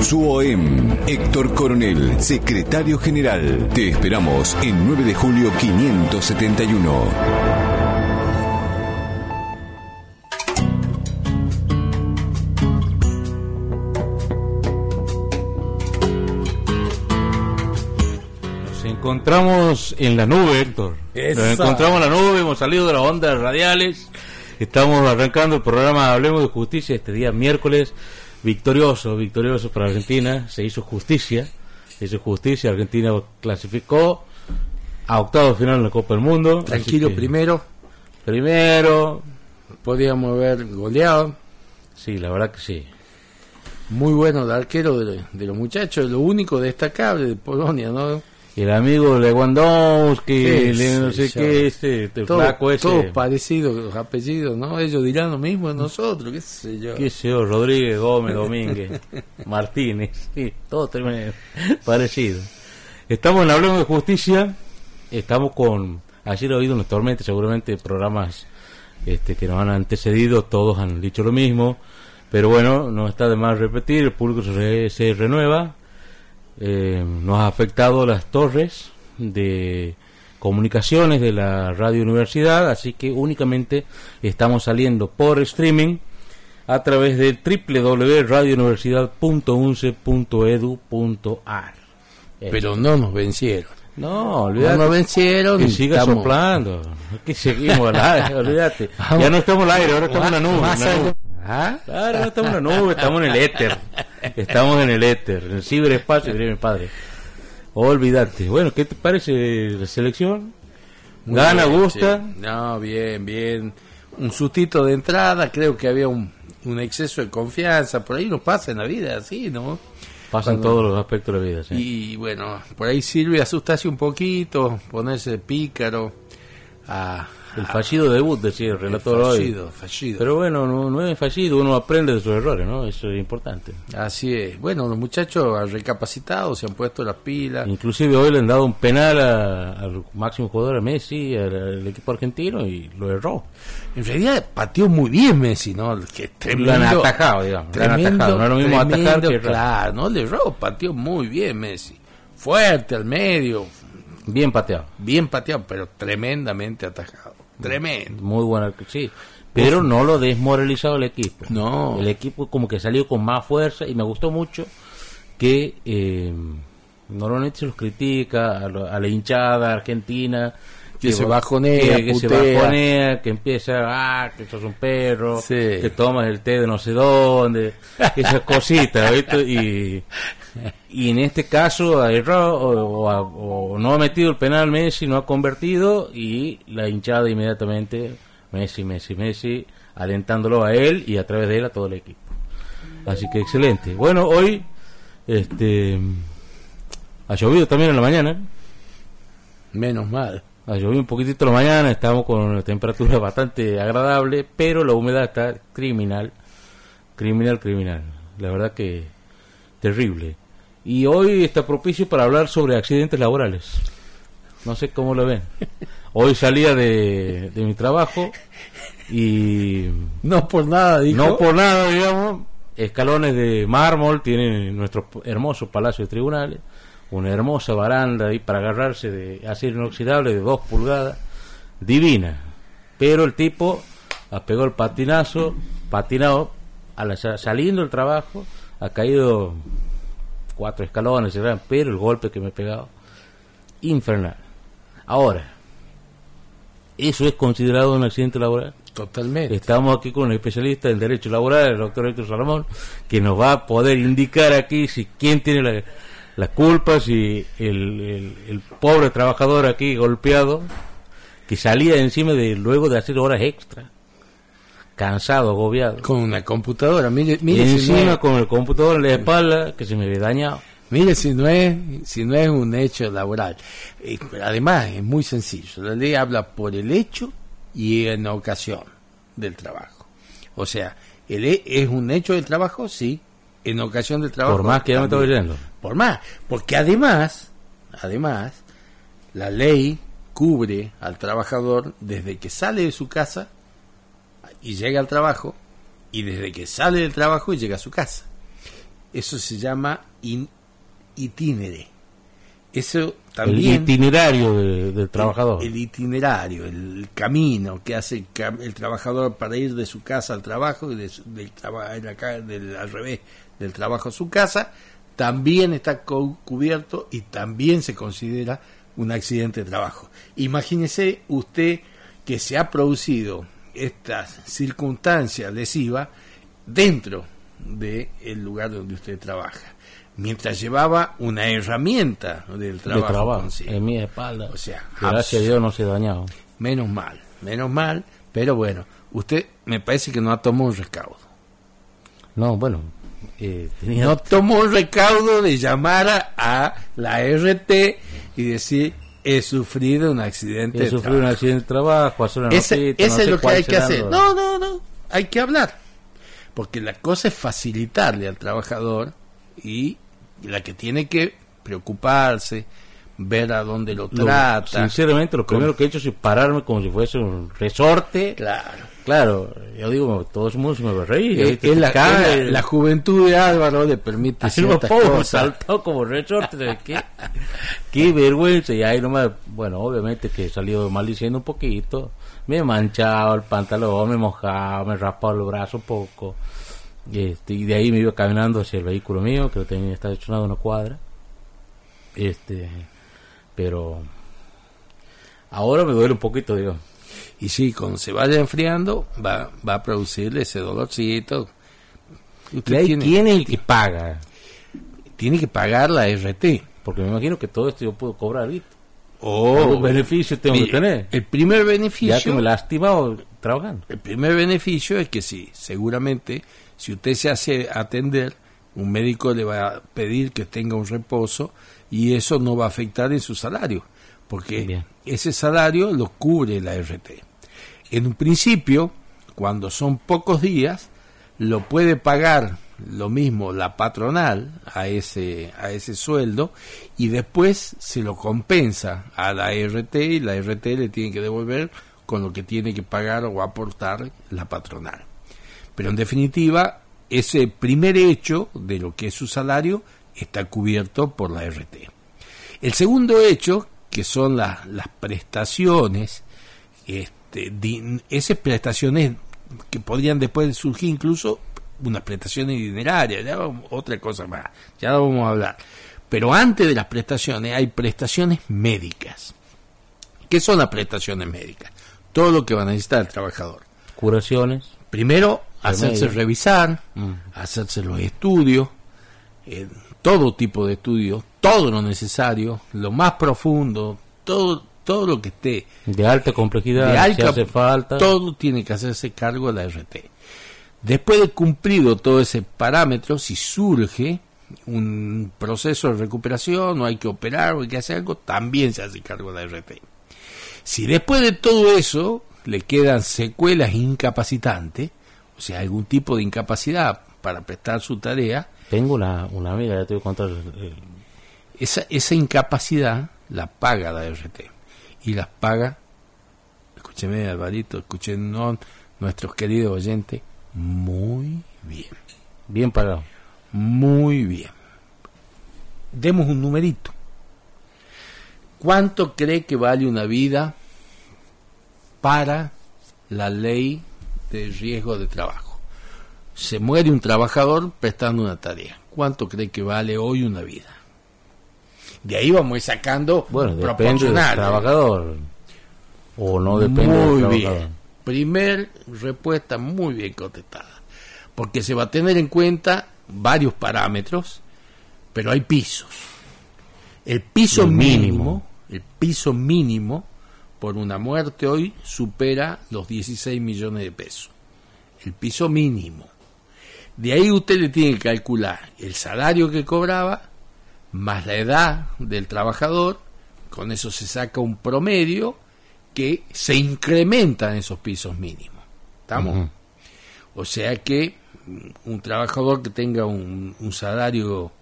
Su OEM, Héctor Coronel, secretario general. Te esperamos en 9 de julio 571. encontramos en la nube, Héctor. Nos encontramos en la nube, hemos salido de las ondas radiales. Estamos arrancando el programa Hablemos de Justicia este día miércoles. Victorioso, victorioso para Argentina. Se hizo justicia. Se hizo justicia. Argentina clasificó a octavo final en la Copa del Mundo. Tranquilo, primero. Primero. Podíamos haber goleado. Sí, la verdad que sí. Muy bueno el arquero de, de los muchachos. Lo único destacable de Polonia, ¿no? El amigo Lewandowski, le, no sé qué, este, este todo, flaco ese. Todos parecidos los apellidos, ¿no? Ellos dirán lo mismo de nosotros, qué sé yo. Qué sé yo, Rodríguez, Gómez, Domínguez, Martínez, sí, todos terminan parecidos. Estamos en Hablemos de Justicia, estamos con, ayer he oído en los tormentos, seguramente programas este, que nos han antecedido, todos han dicho lo mismo, pero bueno, no está de más repetir, el público se, se renueva eh, nos ha afectado las torres de comunicaciones de la radio universidad, así que únicamente estamos saliendo por streaming a través de www.radiouniversidad.unce.edu.ar. Pero no nos vencieron. No, olvídate. No nos vencieron. Que siga soplando. Que seguimos al aire, olvídate. Ya no estamos al aire, ahora estamos en la nube. ¿Ah? Claro, no estamos en la nube, estamos en el éter. Estamos en el éter, en el ciberespacio, diría mi padre. Olvídate. Bueno, ¿qué te parece la selección? ¿Gana, gusta? No, bien, bien. Un sustito de entrada, creo que había un, un exceso de confianza. Por ahí nos pasa en la vida, así, ¿no? Pasan todos los aspectos de la vida, sí. Y bueno, por ahí sirve asustarse un poquito, ponerse pícaro, a, el fallido debut, decía el relator fallido, hoy. Fallido. Pero bueno, no, es fallido, uno aprende de sus errores, ¿no? Eso es importante. Así es. Bueno, los muchachos han recapacitado, se han puesto las pilas. Inclusive hoy le han dado un penal al máximo jugador, a Messi, al, equipo argentino, y lo erró. En realidad pateó muy bien Messi, ¿no? Que tremendo, lo han atajado, digamos. Tremendo, atajado. No es lo mismo atajar que Claro, no le erró, pateó muy bien Messi. Fuerte al medio. Bien pateado. Bien pateado, pero tremendamente atajado. Tremendo. Muy bueno, sí. Pero no lo desmoralizado el equipo. No. El equipo como que salió con más fuerza y me gustó mucho que eh, normalmente se los critica a, la hinchada argentina. Que, se bajonea, que, se bajonea, que empieza, ah, que sos un perro, que tomas el té de no sé dónde, esas cositas, Y, y en este caso ha errado o, no ha metido el penal Messi, no ha convertido y la hinchada inmediatamente Messi, Messi, Messi, alentándolo a él y a través de él a todo el equipo. Así que excelente. Bueno, hoy este ha llovido también en la mañana. Menos mal. Ha llovido un poquitito la mañana, estamos con una temperatura bastante agradable, pero la humedad está criminal. Criminal, criminal. La verdad que terrible. Y hoy está propicio para hablar sobre accidentes laborales. No sé cómo lo ven. Hoy salía de, mi trabajo y... No por nada, dijo. No por nada, digamos. Escalones de mármol tienen nuestro hermoso palacio de tribunales. Una hermosa baranda ahí para agarrarse de acero inoxidable de dos pulgadas. Divina. Pero el tipo pegó el patinazo, patinado, a saliendo del trabajo, ha caído cuatro escalones, pero el golpe que me he pegado, infernal. Ahora, ¿eso es considerado un accidente laboral? Totalmente. Estamos aquí con un especialista en derecho laboral, el doctor Héctor Salomón, que nos va a poder indicar aquí si quién tiene la, la culpa, si el, el, pobre trabajador aquí golpeado, que salía encima de luego de hacer horas extra cansado, agobiado. Con una computadora, mire, mire y encima con el computador en la espalda que se me había dañado. Mire si no es, si no es un hecho laboral. Además, es muy sencillo. La ley habla por el hecho y en ocasión del trabajo. O sea, el, es un hecho del trabajo, sí, en ocasión del trabajo. Por más que ya me estoy oyendo. Por más, porque además, además, la ley cubre al trabajador desde que sale de su casa y llega al trabajo y desde que sale del trabajo y llega a su casa. eso se llama in, itinere. Eso El itinerario de- del trabajador. el itinerario, el camino que hace el, el trabajador para ir de su casa al trabajo y de del, ca- del- al revés, del trabajo a su casa, también está cu- cubierto y también se considera un accidente de trabajo. Imagínese usted que se ha producido esta circunstancia lesiva dentro del lugar donde usted trabaja, mientras llevaba una herramienta del de trabajo, consigo. en mi espalda. O sea, gracias a Dios no se ha dañado. Menos mal, menos mal, pero bueno, usted me parece que no ha tomado un recaudo. No, bueno, eh, tenía No tomó un recaudo de llamar a, a la RT y decir, he sufrido un accidente. he de sufrido un trabajo". accidente de trabajo, hacer una Ese, notita, ese no es lo que hay que hacer. No, no, no, hay que hablar. Porque la cosa es facilitarle al trabajador y la que tiene que preocuparse, ver a dónde lo lo- trata. sinceramente, lo primero que he hecho es pararme como si fuese un resorte. Claro. Claro, yo digo, todo el mundo se me va a reír. Es, es la, la- la juventud de Álvaro le permite Así ciertas puedo, cosas. saltado como resorte. ¿sabes ¿Qué, qué vergüenza. Y ahí nomás, bueno, obviamente que he salido maldiciendo un poquito. Me he manchado el pantalón, me he mojado, me he raspado el brazo un poco. Y, este, y de ahí me iba caminando hacia el vehículo mío, que lo tenía, estaba echado una cuadra. Este, pero ahora me duele un poquito, digo. Y sí, cuando se vaya enfriando, va, va a producirle ese dolorcito. Usted ¿Y ahí tiene, quién es el que paga? tiene que pagar la RT. Porque me imagino que todo esto yo puedo cobrar, ¿viste? O ¿Qué beneficios tengo que Mire, tener? El primer Ya que beneficio, me he lastimado trabajando. el primer beneficio es que sí, seguramente, si usted se hace atender, un médico le va a pedir que tenga un reposo y eso no va a afectar en su salario, porque Bien. ese salario lo cubre la RT. En un principio, cuando son pocos días, lo puede pagar lo mismo la patronal a ese a ese sueldo y después se lo compensa a la RT y la RT le tiene que devolver con lo que tiene que pagar o aportar la patronal. Pero en definitiva, ese primer hecho de lo que es su salario está cubierto por la RT. El segundo hecho, que son la- las prestaciones, este, esas prestaciones que podrían después surgir incluso unas prestaciones dinerarias, ya vamos- otra cosa más, ya lo vamos a hablar. Pero antes de las prestaciones hay prestaciones médicas. ¿Qué son las prestaciones médicas? Todo lo que va a necesitar el trabajador. Curaciones. Primero, hacerse revisar, Mm. hacerse los estudios, eh, todo tipo de estudios, todo lo necesario, lo más profundo, todo, todo lo que esté De alta complejidad, de si alta- hace falta. todo tiene que hacerse cargo de la RT. Después de cumplido todo ese parámetro, si surge un proceso de recuperación, o hay que operar, o hay que hacer algo, también se hace cargo de la RT. Si después de todo eso le quedan secuelas incapacitantes, o sea, algún tipo de incapacidad para prestar su tarea, Tengo una, una amiga, ya te voy a contar. eh, esa, esa incapacidad la paga la RT. Y las paga, escúcheme Alvarito, escuchen no, nuestros queridos oyentes, muy bien, bien pagado. muy bien. Demos un numerito. ¿Cuánto cree que vale una vida para la ley de riesgo de trabajo? Se muere un trabajador prestando una tarea. ¿Cuánto cree que vale hoy una vida? De ahí vamos a ir sacando Bueno, depende del proporcional. trabajador. O no depende muy del bien. Primer respuesta muy bien contestada. Porque se va a tener en cuenta varios parámetros, pero hay pisos. El piso El mínimo, mínimo. el piso mínimo por una muerte hoy supera los 16 millones de pesos. El piso mínimo. De ahí usted le tiene que calcular el salario que cobraba más la edad del trabajador, con eso se saca un promedio que se incrementa en esos pisos mínimos. ¿Estamos? O sea que mm, un trabajador que tenga un, un salario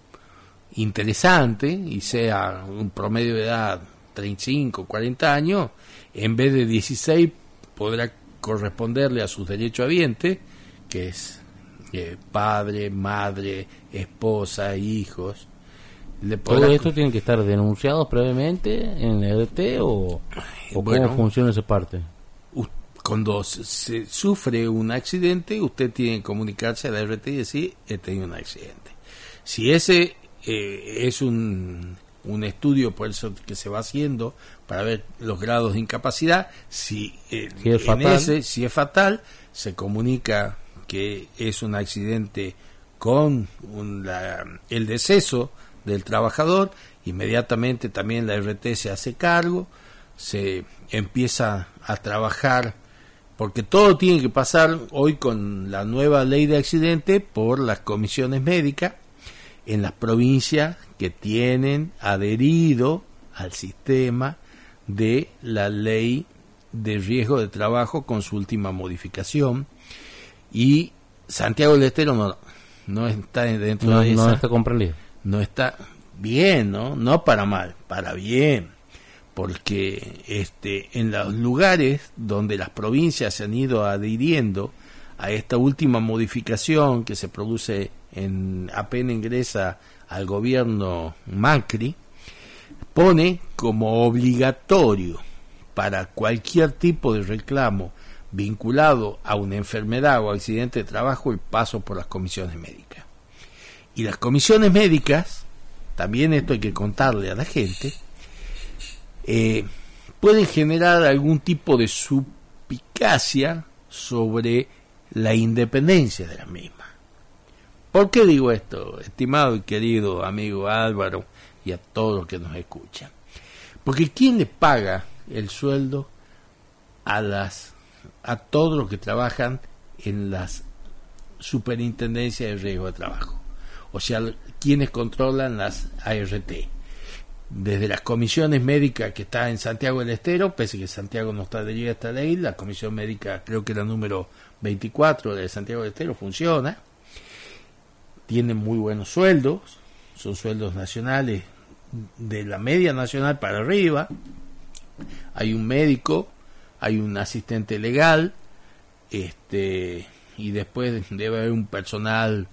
interesante y sea un promedio de edad 35, 40 años, en vez de 16 podrá corresponderle a sus derechohabientes, que es eh, padre, madre, esposa, hijos. Le ¿Todo esto tiene que estar denunciados previamente en el EDT o, o Bueno. cómo funciona esa parte? cuando se, se sufre un accidente, usted tiene que comunicarse a la RT y decir, he tenido un accidente. Si ese eh, es un, un estudio, por eso que se va haciendo, para ver los grados de incapacidad, si, eh, Si es en fatal. ese, si es fatal, se comunica que es un accidente con un- la- el deceso del trabajador, inmediatamente también la RT se hace cargo, se empieza a trabajar, porque todo tiene que pasar hoy con la nueva ley de accidente por las comisiones médicas en las provincias que tienen adherido al sistema de la ley de riesgo de trabajo con su última modificación y Santiago del Estero no, no está dentro No, de no esa está comprendido. no está bien, ¿no? No para mal, para bien. Porque este, en los lugares donde las provincias se han ido adhiriendo a esta última modificación que se produce en apenas ingresa al gobierno Macri, pone como obligatorio para cualquier tipo de reclamo vinculado a una enfermedad o accidente de trabajo el paso por las comisiones médicas. Y las comisiones médicas, también esto hay que contarle a la gente, eh, pueden generar algún tipo de suspicacia sobre la independencia de la misma. ¿Por qué digo esto, estimado y querido amigo Álvaro y a todos los que nos escuchan? Porque ¿quién le paga el sueldo a las a todos los que trabajan en las superintendencias de riesgo de trabajo? O sea, quienes controlan las ART. Desde las comisiones médicas que está en Santiago del Estero, pese que Santiago no está adherida a esta ley, la comisión médica, creo que la número 24 de Santiago del Estero, funciona. Tienen muy buenos sueldos, son sueldos nacionales de la media nacional para arriba. Hay un médico, hay un asistente legal, este y después debe haber un personal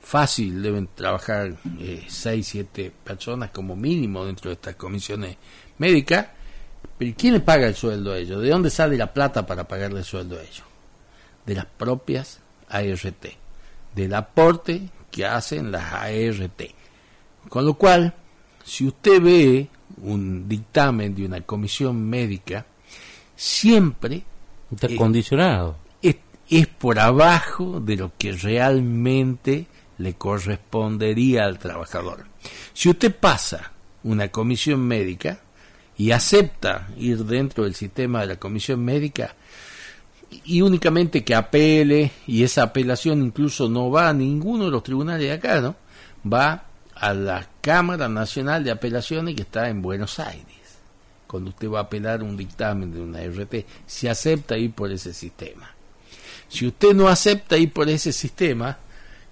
fácil, deben trabajar eh, seis, siete personas como mínimo dentro de estas comisiones médicas. Pero ¿quién le paga el sueldo a ellos? ¿De dónde sale la plata para pagarle el sueldo a ellos? De las propias ART, del aporte que hacen las ART. Con lo cual, si usted ve un dictamen de una comisión médica, siempre Está Eh, condicionado. es, es por abajo de lo que realmente le correspondería al trabajador. Si usted pasa una comisión médica y acepta ir dentro del sistema de la comisión médica y únicamente que apele y esa apelación incluso no va a ninguno de los tribunales de acá. Va a la Cámara Nacional de Apelaciones que está en Buenos Aires cuando usted va a apelar un dictamen de una RT, si acepta ir por ese sistema. Si usted no acepta ir por ese sistema,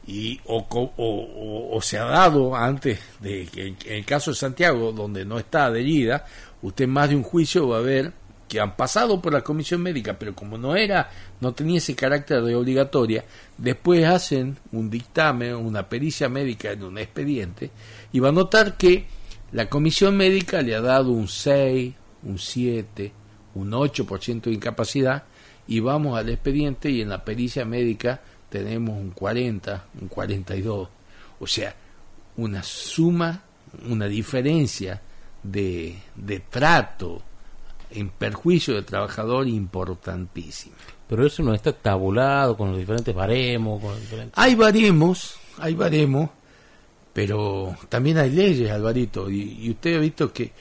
y, o, o- o- se ha dado antes de que en el caso de Santiago, donde no está adherida, usted más de un juicio va a ver que han pasado por la comisión médica, pero como no era, no tenía ese carácter de obligatoria, después hacen un dictamen, una pericia médica en un expediente, y va a notar que la comisión médica le ha dado un 6, un 7, un 8% de incapacidad, y vamos al expediente y en la pericia médica tenemos un 40, un 42. O sea, una suma, una diferencia de, de trato en perjuicio del trabajador importantísima. Pero eso no está tabulado con los diferentes baremos, con los diferentes... Hay baremos, hay baremos, pero también hay leyes, Alvarito, y, y usted ha visto que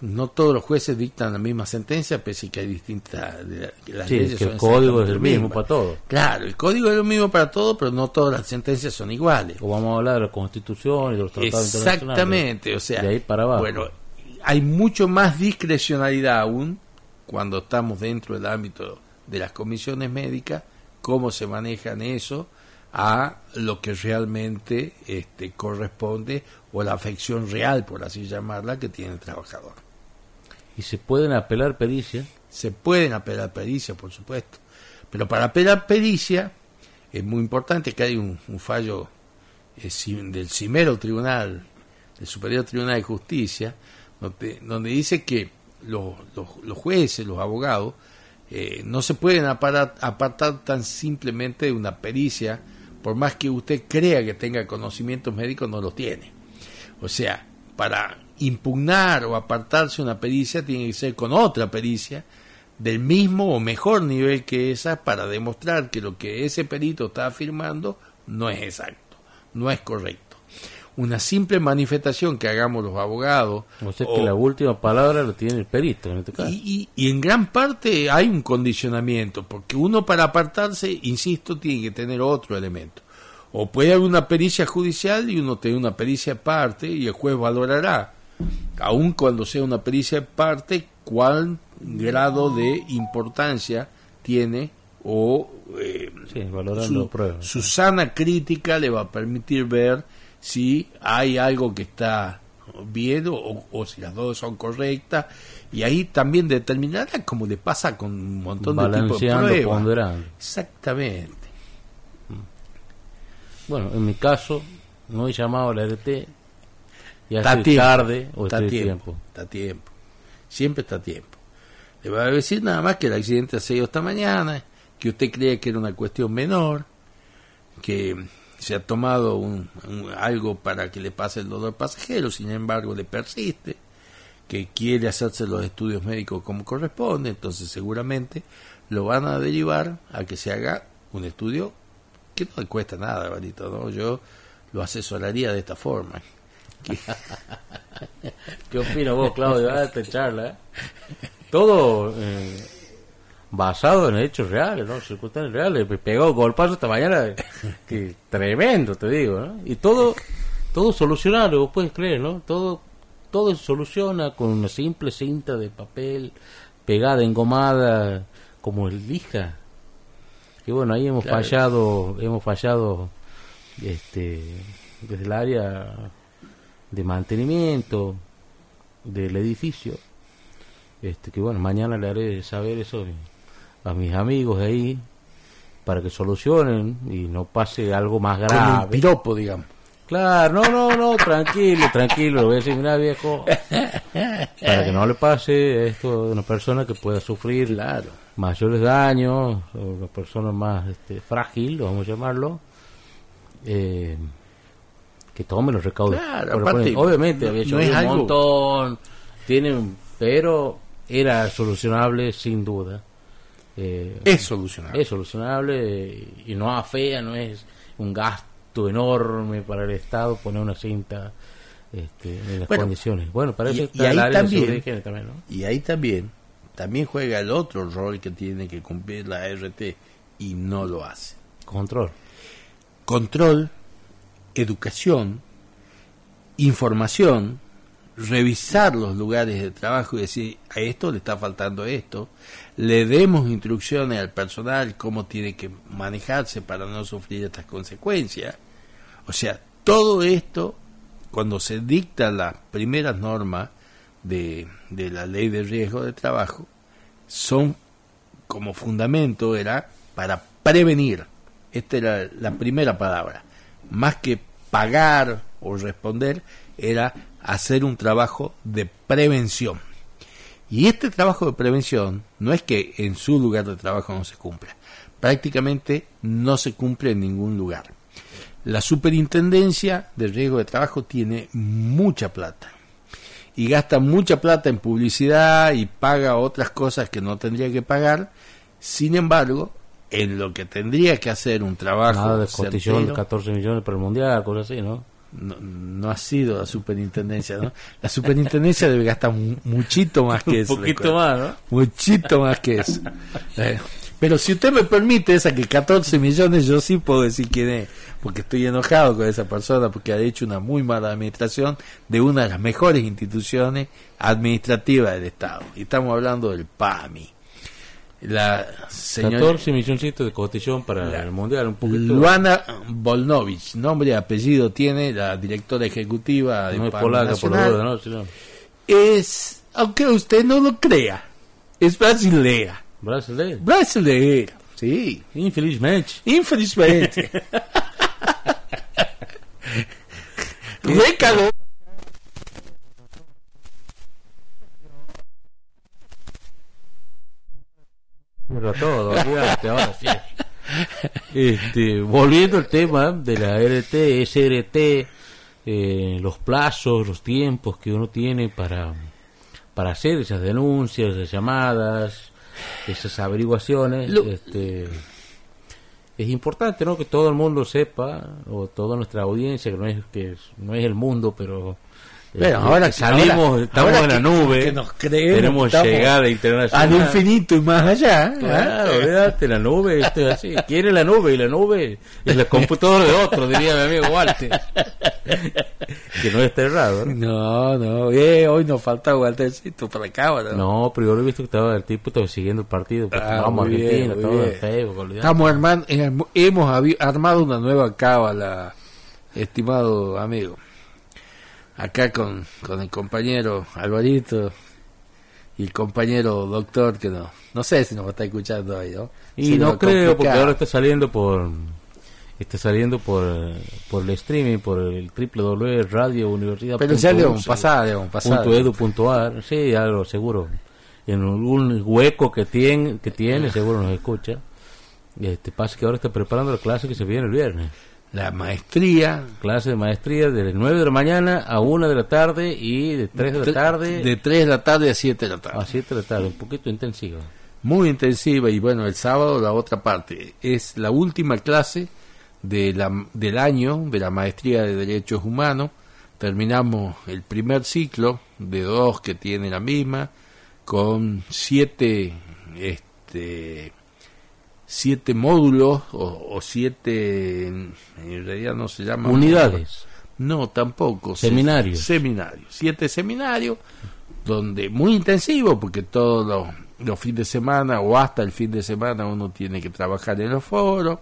no todos los jueces dictan la misma sentencia, pese que hay distintas... las Sí, leyes que el código es exactamente el mismo para todos. Claro, el código es lo mismo para todos, pero no todas las sentencias son iguales. O vamos a hablar de la Constitución y de los tratados internacionales. Exactamente, o sea, De ahí para abajo. bueno, hay mucho más discrecionalidad aún cuando estamos dentro del ámbito de las comisiones médicas, cómo se manejan eso a lo que realmente este, corresponde o la afección real, por así llamarla, que tiene el trabajador. Y se pueden apelar pericias. Se pueden apelar pericia, por supuesto, pero para apelar pericia es muy importante que hay un, un fallo eh, del Cimero Tribunal, del Superior Tribunal de Justicia, donde, dice que los, los, jueces, los abogados, eh, no se pueden aparar- apartar tan simplemente de una pericia, por más que usted crea que tenga conocimientos médicos, no los tiene. O sea, para impugnar o apartarse una pericia tiene que ser con otra pericia del mismo o mejor nivel que esa para demostrar que lo que ese perito está afirmando no es exacto, no es correcto. Una simple manifestación que hagamos los abogados O sea o- que la última palabra la tiene el perito en este caso. y, y- y en gran parte hay un condicionamiento, porque uno para apartarse, insisto, tiene que tener otro elemento. O puede haber una pericia judicial y uno tiene una pericia aparte y el juez valorará, aun cuando sea una pericia aparte, cuál grado de importancia tiene o eh, Sí, valorando su, pruebas. su sana crítica le va a permitir ver si hay algo que está bien o, o si las dos son correctas y ahí también determinará como le pasa con un montón de tipos de Balanceando, pruebas ponderando. exactamente Bueno, en mi caso, no he llamado a la RT. Está estoy tiempo tarde o está tiempo, tiempo. está tiempo siempre está a tiempo le voy a decir nada más que el accidente se dio esta mañana que usted cree que era una cuestión menor que se ha tomado un- algo para que le pase el dolor pasajero, sin embargo le persiste, que quiere hacerse los estudios médicos como corresponde, entonces seguramente lo van a derivar a que se haga un estudio que no le cuesta nada, Barito, ¿no? Yo lo asesoraría de esta forma. Que- ¿Qué opinas vos, Claudio, de esta charla? eh? Todo eh, basado en hechos reales, ¿no? Circunstancias reales. Pegó golpazo esta mañana, que tremendo, te digo, ¿no? Y todo, todo solucionable, vos puedes creer, ¿no? Todo, todo se soluciona con una simple cinta de papel pegada, engomada, como el lija. Y bueno, ahí hemos Claro. fallado, hemos fallado, este, desde el área de mantenimiento del edificio. Este, que bueno, mañana le haré saber eso a mis amigos de ahí para que solucionen y no pase algo más Como un grave. piropo, digamos. Claro, no, no, no, tranquilo, tranquilo, le voy a decir, mira viejo, para que no le pase esto a una persona que pueda sufrir Claro. mayores daños, o una persona más este, frágil, vamos a llamarlo, eh, que tome los recaudos. Claro, aparte, Obviamente no- había no es un algo- montón, tienen, pero era solucionable sin duda. Eh, Es solucionable. es solucionable y no afea, no es un gasto enorme para el Estado poner una cinta este, en las Bueno, condiciones. Bueno, para eso y- está y ahí el área de también- también. Y ahí también, también juega el otro rol que tiene que cumplir la RT y no lo hace. Control. Control, educación, información, revisar los lugares de trabajo y decir, a esto le está faltando esto, le demos instrucciones al personal cómo tiene que manejarse para no sufrir estas consecuencias. O sea, todo esto, cuando se dicta las primeras normas de, de la ley de riesgo de trabajo, son como fundamento era para prevenir. Esta era la primera palabra. Más que pagar o responder, era hacer un trabajo de prevención. Y este trabajo de prevención no es que en su lugar de trabajo no se cumpla. Prácticamente no se cumple en ningún lugar. La superintendencia de riesgo de trabajo tiene mucha plata y gasta mucha plata en publicidad y paga otras cosas que no tendría que pagar. Sin embargo, en lo que tendría que hacer un trabajo Nada de cotillón, certero, 14 millones para el mundial, cosas así, ¿no? No, no ha sido la superintendencia, ¿no? La superintendencia debe gastar mu- muchito más que Un eso. le poquito más, ¿no? Muchito más que eso. Eh, pero si usted me permite esa que 14 millones, yo sí puedo decir quién es, porque estoy enojado con esa persona, porque ha hecho una muy mala administración de una de las mejores instituciones administrativas del Estado. Y estamos hablando del PAMI. La señora 14 milloncitos de cotillón para el mundial, un poquito. Luana Volnovich, nombre y apellido tiene la directora ejecutiva de no es PAMI polaca por la duda, ¿no? Sino Es, aunque usted no lo crea, es brasilera. brasileño. Brasileira, Sí, Infelizmente. infelizmente. Recaló. Pero todo, olvídate, ahora sí. Este, volviendo al tema de la RT, SRT, eh, los plazos, los tiempos que uno tiene para, para hacer esas denuncias, esas llamadas, esas averiguaciones, Lo- este, es importante ¿no? que todo el mundo sepa, o toda nuestra audiencia, que no es, que no es el mundo, pero Bueno, este, ahora que- salimos, ahora- estamos ahora en la nube, que nos creemos tenemos llegada internacional. Al infinito y más allá. ¿eh? Claro, olvídate, la nube, esto es así. Quiere la nube y la nube es la computadora de otro, diría mi amigo Walter. que no está errado, ¿no? No, no, eh, hoy nos falta Waltercito para acá, ¿no? No, pero yo lo he visto que estaba el tipo estaba siguiendo el partido. Ah, vamos, Argentina, todo en Facebook. Estamos armando, eh, hemos armado una nueva cábala, estimado amigo. Acá con, con el compañero Alvarito y el compañero doctor que no, no sé si nos está escuchando ahí, ¿no? Y no creo, porque ahora está saliendo por está saliendo por, por el streaming, por el www.radio universidad. Pero ya le vamos a pasar, le vamos a pasar. punto edu punto ar. sí algo seguro en algún hueco que tiene que tiene seguro nos escucha este pasa que ahora está preparando la clase que se viene el viernes La maestría clase de maestría de las 9 de la mañana a 1 de la tarde y de 3 de la tarde de 3 de la tarde a 7 de la tarde. a 7 de la tarde un poquito intensiva muy intensiva y bueno, el sábado la otra parte. Es la última clase de la, del año de la maestría de Derechos Humanos. Terminamos el primer ciclo de dos que tiene la misma con siete este siete módulos o, o siete en realidad no se llama unidades no, tampoco. Seminarios. Se- Seminarios. Siete seminarios, donde muy intensivo, porque todos los, los fines de semana o hasta el fin de semana uno tiene que trabajar en los foros.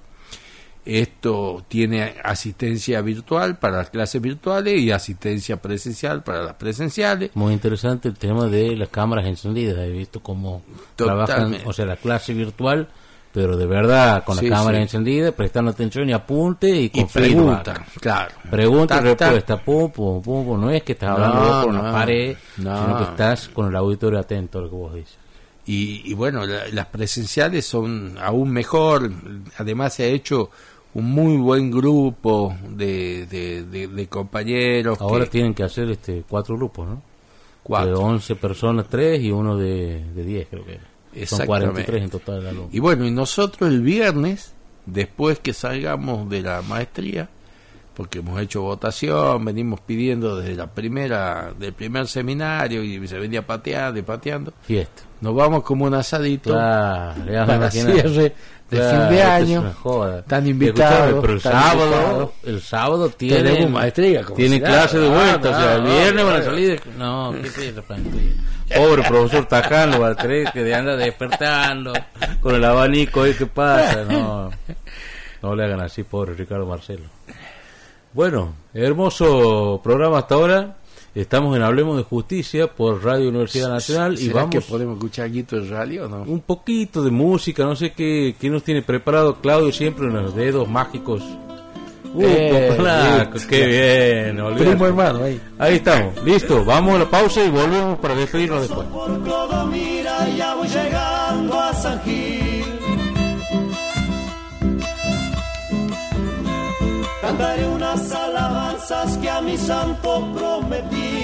Esto tiene asistencia virtual para las clases virtuales y asistencia presencial para las presenciales. Muy interesante el tema de las cámaras encendidas. He visto cómo trabajan, o sea, la clase virtual, pero de verdad, con Sí, la cámara sí. encendida, prestando atención y apunte y con Y pregunta, claro. Pregunta y respuesta, pum, pum, pum, pum. No es que estás hablando No, con no, la pared, no. sino que estás con el auditorio atento a lo que vos dices. Y, y bueno, la- las presenciales son aún mejor. Además se ha hecho un muy buen grupo de, de, de- de compañeros. Ahora que- tienen que hacer este cuatro grupos, ¿no? cuatro. De 11 personas, 3 y uno de, de 10, creo que era. Son Exactamente. 43 en total. Y bueno, y nosotros el viernes, después que salgamos de la maestría, porque hemos hecho votación, venimos pidiendo desde la primera, del primer seminario y se venía pateando y pateando, Fiesta. nos vamos como un asadito Claro, para cierre de Claro, fin de es año. Están invitados, Pero el sábado, invitados. el sábado tienen, Tenemos maestría, tienen clase de vuelta. Ah, o sea, el viernes no, van a salir. de- No, ¿qué? Pobre profesor va a tener que anda despertando con el abanico. ¿eh? ¿Qué pasa? No, no le hagan así, pobre Ricardo Marcelo. Bueno, hermoso programa hasta ahora. Estamos en Hablemos de Justicia por Radio Universidad Nacional y ¿Será vamos que podemos escuchar Guito en radio o no? un poquito de música, no sé qué, qué nos tiene preparado Claudio siempre en los dedos mágicos. Uh, Eh, qué bien, olvídate. Primo hermano, ahí. Ahí estamos, listo, vamos a la pausa y volvemos para despedirnos después. Por Clodomira ya voy llegando a San Gil. Cantaré unas alabanzas que a mi santo prometí.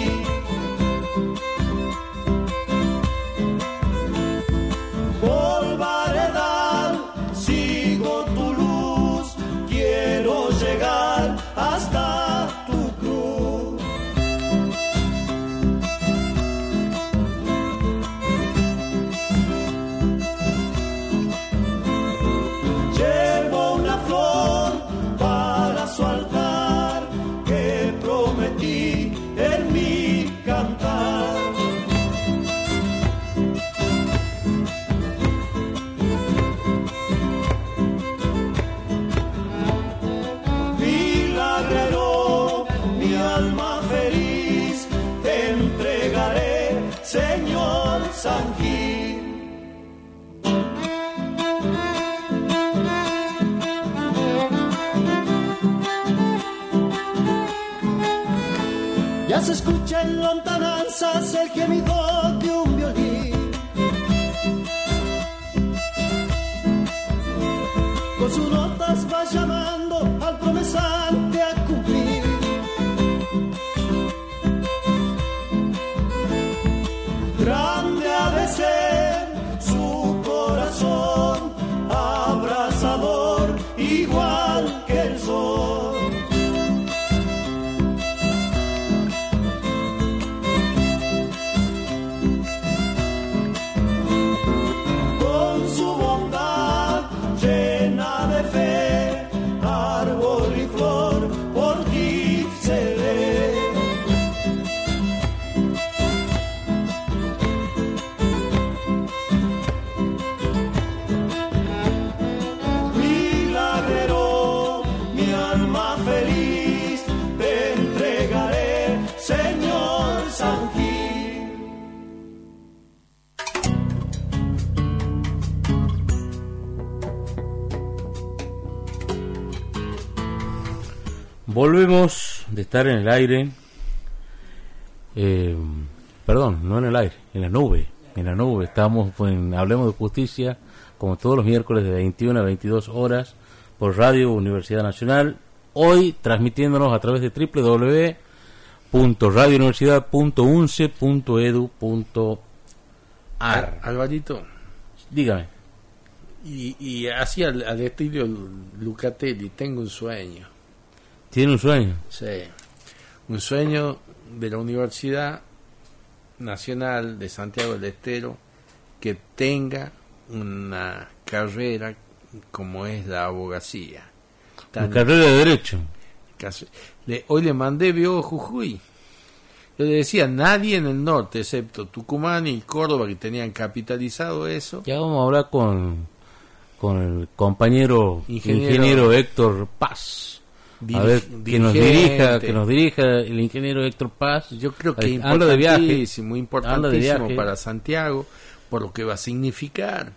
En lontananzas el gemido estar en el aire. eh, perdón, no en el aire, en la nube. En la nube. Estamos en Hablemos de Justicia, como todos los miércoles de 21 a 22 horas, por Radio Universidad Nacional. Hoy transmitiéndonos a través de www.radiouniversidad.unce.edu.ar. Alvarito, Dígame. y, y así al, al estilo Lucatelli, tengo un sueño. ¿Tiene un sueño? Sí. Un sueño de la Universidad Nacional de Santiago del Estero que tenga una carrera como es la abogacía. Una carrera de Derecho. le- hoy le mandé vio Jujuy. Yo le decía, nadie en el norte, excepto Tucumán y Córdoba, que tenían capitalizado eso, Ya vamos a hablar con, con el compañero Ingeniero. ingeniero, Héctor Paz. A Dirige- ver, que nos dirija, que nos dirija el ingeniero Héctor Paz. Yo creo que Eh, anda de viaje. importantísimo, de importantísimo viaje. para Santiago, por lo que va a significar.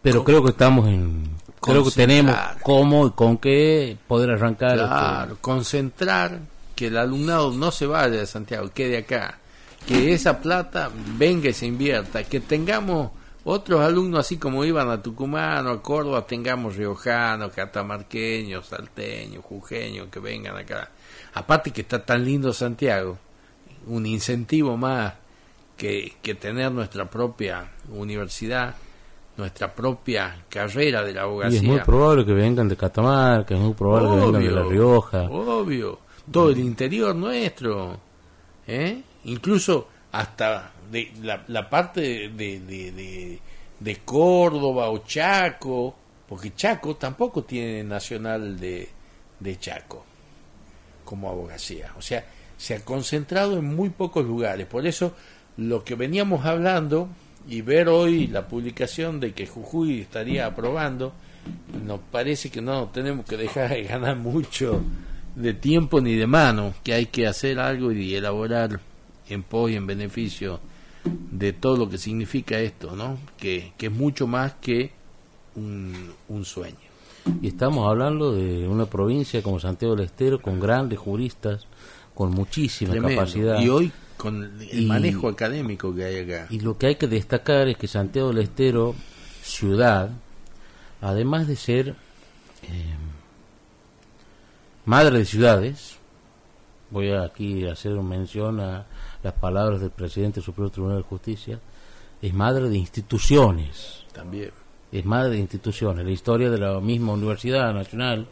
Pero creo que estamos en. Creo que tenemos cómo y con qué poder arrancar. Claro, concentrar que el alumnado no se vaya de Santiago, quede acá. Que esa plata venga y se invierta. Que tengamos otros alumnos así como iban a Tucumán o a Córdoba, tengamos riojanos, catamarqueños, salteños, jujeños que vengan acá. Aparte que está tan lindo Santiago, un incentivo más que, que tener nuestra propia universidad, nuestra propia carrera de la abogacía. y es muy probable que vengan de Catamarca, es muy probable que vengan de La Rioja. Obvio. Todo el interior nuestro. ¿eh? Incluso hasta de la, la parte de, de, de, Córdoba o Chaco. Porque Chaco tampoco tiene nacional de, de Chaco como abogacía. O sea, se ha concentrado en muy pocos lugares. Por eso lo que veníamos hablando y ver hoy la publicación de que Jujuy estaría aprobando, nos parece que no tenemos que dejar de ganar mucho de tiempo ni de mano, que hay que hacer algo y elaborar en pos y en beneficio de todo lo que significa esto, ¿no? Que, que es mucho más que un, un sueño. Y estamos hablando de una provincia como Santiago del Estero con grandes juristas, con muchísima Tremendo. capacidad. Y hoy con el Y- manejo académico que hay acá. Y lo que hay que destacar es que Santiago del Estero, ciudad, además de ser eh, madre de ciudades, voy a aquí a hacer mención a las palabras del presidente del Supremo Tribunal de Justicia, es madre de instituciones, También. es madre de instituciones. La historia de la misma Universidad Nacional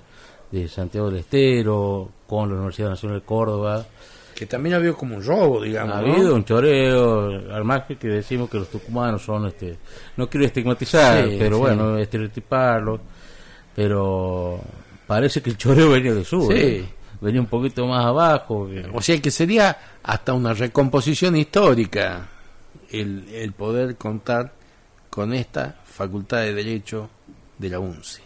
de Santiago del Estero, con la Universidad Nacional de Córdoba, Que también ha habido como un robo, digamos. ha ¿no? habido un choreo, al margen que decimos que los tucumanos son, este, no quiero estigmatizar, Sí, pero sí. bueno, estereotiparlo, pero parece que el choreo venía del sur, Sí. ¿eh? Venía un poquito más abajo. O sea que sería hasta una recomposición histórica el, el poder contar con esta facultad de Derecho de la UNCE.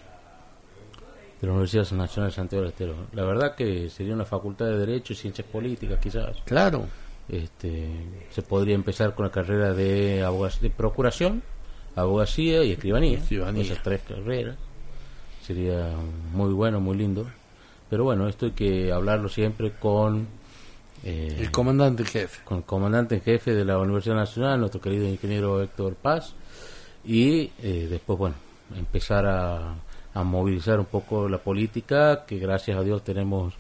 de la Universidad Nacional de Santiago del Estero. La verdad que sería una facultad de Derecho y Ciencias Políticas, quizás. Claro. Este, se podría empezar con la carrera de, abogac- de procuración, abogacía y escribanía, Escribanía. esas tres carreras. Sería muy bueno, muy lindo. Pero bueno, esto hay que hablarlo siempre con eh, El comandante en jefe. con el comandante en jefe de la Universidad Nacional, nuestro querido ingeniero Héctor Paz, y eh, después, bueno, empezar a, a movilizar un poco la política, que gracias a Dios tenemos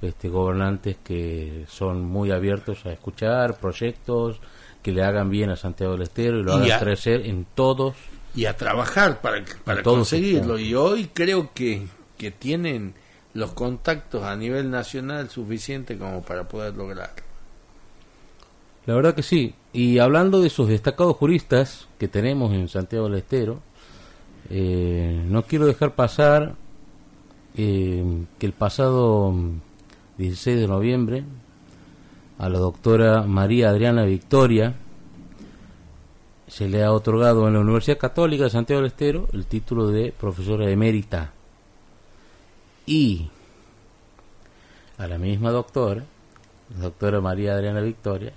este, gobernantes que son muy abiertos a escuchar proyectos que le hagan bien a Santiago del Estero y lo Y hagan a- crecer en todos. y a trabajar para, para conseguirlo. Y hoy creo que, que tienen los contactos a nivel nacional suficiente como para poder lograrlo. La verdad que sí. Y hablando de esos destacados juristas que tenemos en Santiago del Estero, eh, no quiero dejar pasar eh, que el pasado mm, 16 de noviembre a la doctora María Adriana Victoria se le ha otorgado en la Universidad Católica de Santiago del Estero el título de profesora emérita. Y a la misma doctora, la doctora María Adriana Victoria,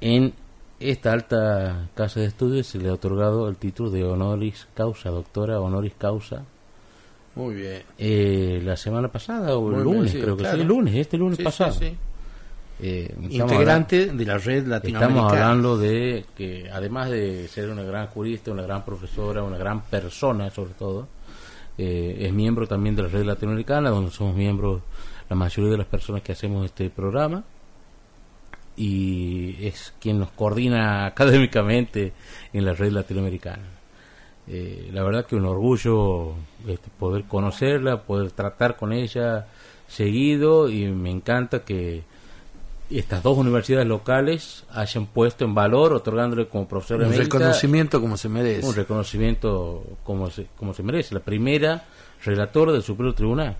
en esta alta casa de estudios se le ha otorgado el título de honoris causa, doctora honoris causa, Muy bien. eh, la semana pasada o el bien, lunes, sí, creo que claro. sí, el lunes, este lunes Sí, pasado. sí, sí. Eh, Integrante de la red latinoamericana. Estamos hablando de que además de ser una gran jurista, una gran profesora, una gran persona sobre todo, eh, es miembro también de la red latinoamericana, donde somos miembros la mayoría de las personas que hacemos este programa y es quien nos coordina académicamente en la red latinoamericana. Eh, la verdad que un orgullo este, poder conocerla, poder tratar con ella seguido y me encanta que estas dos universidades locales hayan puesto en valor, otorgándole como profesor un emérita, reconocimiento como se merece. un reconocimiento como se, como se merece. La primera relatora del Superior Tribunal.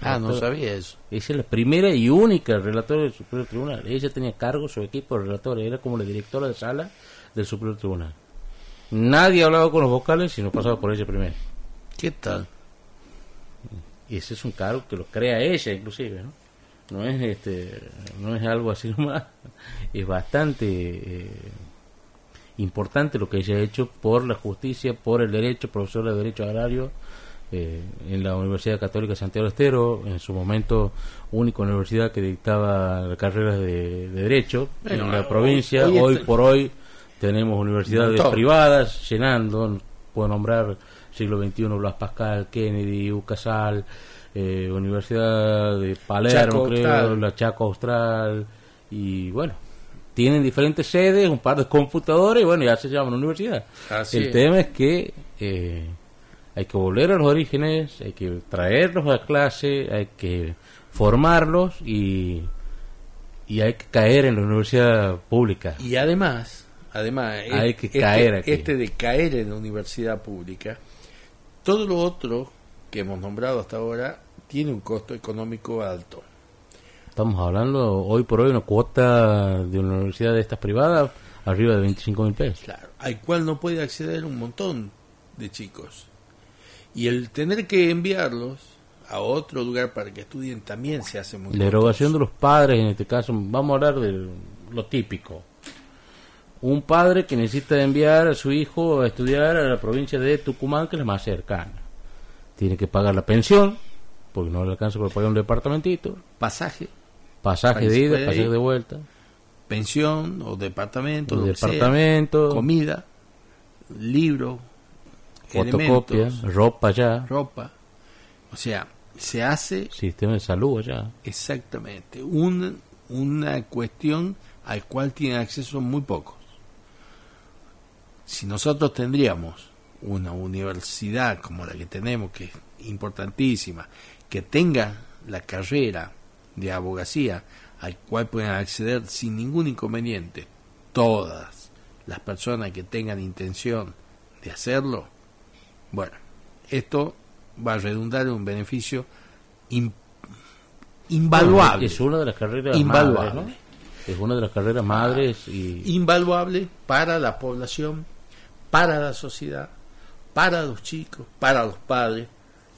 ah, no sabía eso. ella es la primera y única relatora del Superior Tribunal. Ella tenía cargo su equipo de relatores, era como la directora de sala del Superior Tribunal. Nadie hablaba con los vocales si no pasaba por ella primero. ¿Qué tal? Y ese es un cargo que lo crea ella inclusive, ¿no? No es este, no es algo así nomás. Es bastante eh, importante lo que ella ha hecho por la justicia, por el derecho, profesora de Derecho Agrario eh, en la Universidad Católica de Santiago Estero, en su momento única universidad que dictaba carreras de, de Derecho Bueno, en la provincia. hoy por hoy tenemos universidades Montón. privadas llenando, puedo nombrar siglo XXI, Blas Pascal, Kennedy, UCASAL, eh, Universidad de Palermo, Chaco creo, Austral. la Chaco Austral, y bueno, tienen diferentes sedes, un par de computadores, y bueno, ya se llaman universidad. Así El es. tema es que eh, hay que volver a los orígenes, hay que traerlos a clase, hay que formarlos y, y hay que caer en la universidad pública. Y además, además Hay eh, que este, caer aquí. este de caer en la universidad pública, todo lo otro que hemos nombrado hasta ahora tiene un costo económico alto. Estamos hablando hoy por hoy una cuota de una universidad de estas privadas arriba de 25 mil pesos. Claro, al cual no puede acceder un montón de chicos. Y el tener que enviarlos a otro lugar para que estudien también se hace muy La erogación de los padres, en este caso, vamos a hablar de lo típico. Un padre que necesita enviar a su hijo a estudiar a la provincia de Tucumán, que es la más cercana. Tiene que pagar la pensión, porque no le alcanza para pagar un departamentito, pasaje, pasaje de ida, pasaje de vuelta, pensión o departamento, lo sea, departamento, comida, libro, fotocopia, ropa allá, ropa. O sea, se hace sistema de salud allá. exactamente. Un- una cuestión al cual tienen acceso muy pocos. Si nosotros tendríamos una universidad como la que tenemos, que es importantísima, que tenga la carrera de abogacía al cual pueden acceder sin ningún inconveniente todas las personas que tengan intención de hacerlo, bueno, esto va a redundar en un beneficio in- invaluable. Es una de las carreras Invaluable. madres, ¿no? Es una de las carreras madres y invaluable para la población, para la sociedad, para los chicos, para los padres,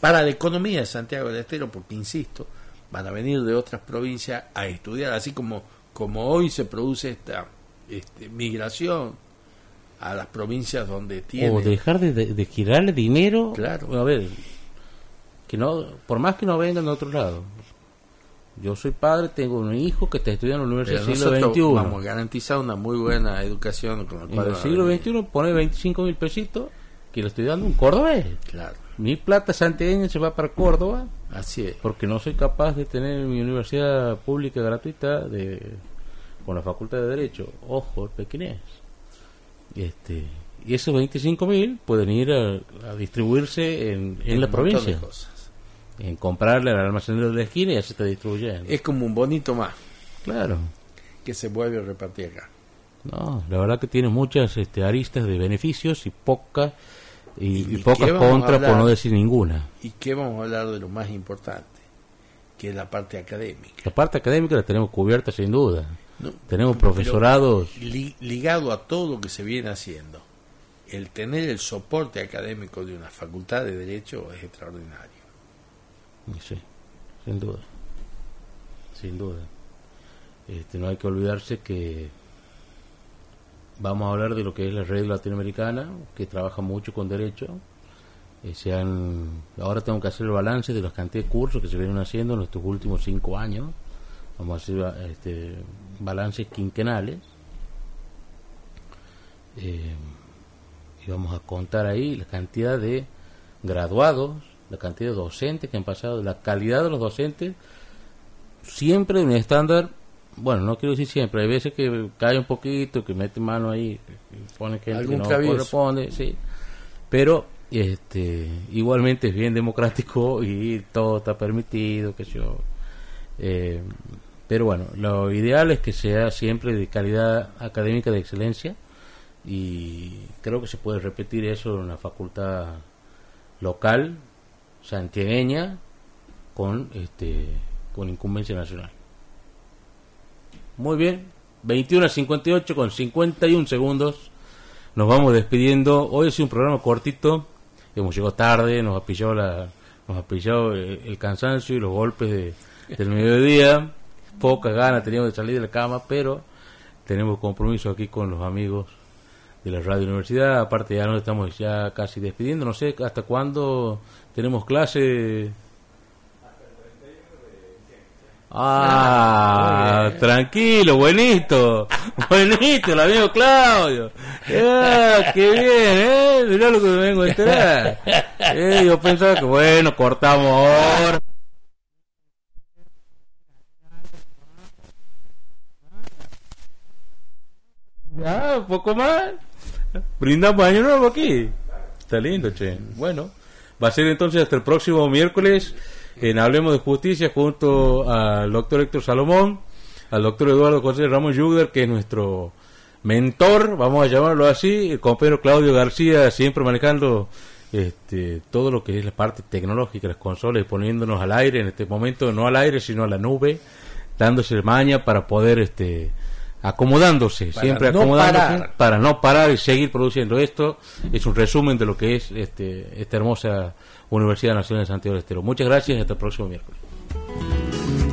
para la economía de Santiago del Estero, porque insisto, van a venir de otras provincias a estudiar, así como, como hoy se produce esta este, migración a las provincias donde tiene o dejar de, de- de girarle dinero Claro. a ver que no por más que no vengan de otro lado Yo soy padre, tengo un hijo que está estudiando en la Universidad del siglo XXI. vamos a garantizar una muy buena educación con el En el siglo. XXI pone 25 mil pesitos que le estoy dando un cordobés. Claro, Mi plata santiagueña se va para Córdoba así es. porque no soy capaz de tener mi universidad pública gratuita de con la Facultad de Derecho. Ojo, el pequinés. Este, y esos 25 mil pueden ir a, a distribuirse en, en la provincia. cosas. En comprarle al almacenero de la esquina y así está distribuyendo. Es como un bonito más Claro. que se vuelve a repartir acá. No, la verdad que tiene muchas este, aristas de beneficios y pocas y, ¿Y y pocas contras por no decir ninguna. ¿Y qué vamos a hablar de lo más importante? Que es la parte académica. La parte académica la tenemos cubierta sin duda. No, Tenemos profesorados. li- ligado a todo lo que se viene haciendo, el tener el soporte académico de una facultad de Derecho es extraordinario. Sí, sin duda. Sin duda. Este, no hay que olvidarse que vamos a hablar de lo que es la red latinoamericana, que trabaja mucho con derecho. Eh, se han- ahora tengo que hacer el balance de las cantidades de cursos que se vienen haciendo en estos últimos cinco años. Vamos a hacer este, balances quinquenales. Eh, y vamos a contar ahí la cantidad de graduados, la cantidad de docentes que han pasado, la calidad de los docentes, siempre en un estándar, bueno, no quiero decir siempre, hay veces que cae un poquito, que mete mano ahí, que pone que Algún no travieso. corresponde, sí, pero este igualmente es bien democrático y todo está permitido, que yo. Eh, pero bueno, lo ideal es que sea siempre de calidad académica de excelencia y creo que se puede repetir eso en una facultad local santiagueña con este con incumbencia nacional. Muy bien, 21 a 58 con 51 segundos. Nos vamos despidiendo. Hoy es un programa cortito. Hemos llegado tarde, nos ha pillado la nos ha pillado el, cansancio y los golpes de, del mediodía. Pocas ganas teníamos de salir de la cama, pero tenemos compromiso aquí con los amigos de la Radio Universidad. Aparte ya nos estamos ya casi despidiendo. No sé hasta cuándo tenemos clase. Ah, tranquilo, buenito, buenito, el amigo Claudio. Ah, qué bien, ¿eh? Mirá lo que me vengo a enterar. Eh, yo pensaba que, bueno, cortamos ahora. Ya, un poco más. Brindamos año nuevo aquí. Está lindo, che. Bueno, va a ser entonces hasta el próximo miércoles en Hablemos de Justicia junto al doctor Héctor Salomón, al doctor Eduardo José Ramos Yuger, que es nuestro mentor, vamos a llamarlo así, el compañero Claudio García, siempre manejando este, todo lo que es la parte tecnológica, las consolas, poniéndonos al aire en este momento, no al aire, sino a la nube, dándose maña para poder este acomodándose, Para siempre no acomodándose parar. para no parar y seguir produciendo esto. Es un resumen de lo que es este, esta hermosa Universidad Nacional de Santiago del Estero. Muchas gracias y hasta el próximo miércoles.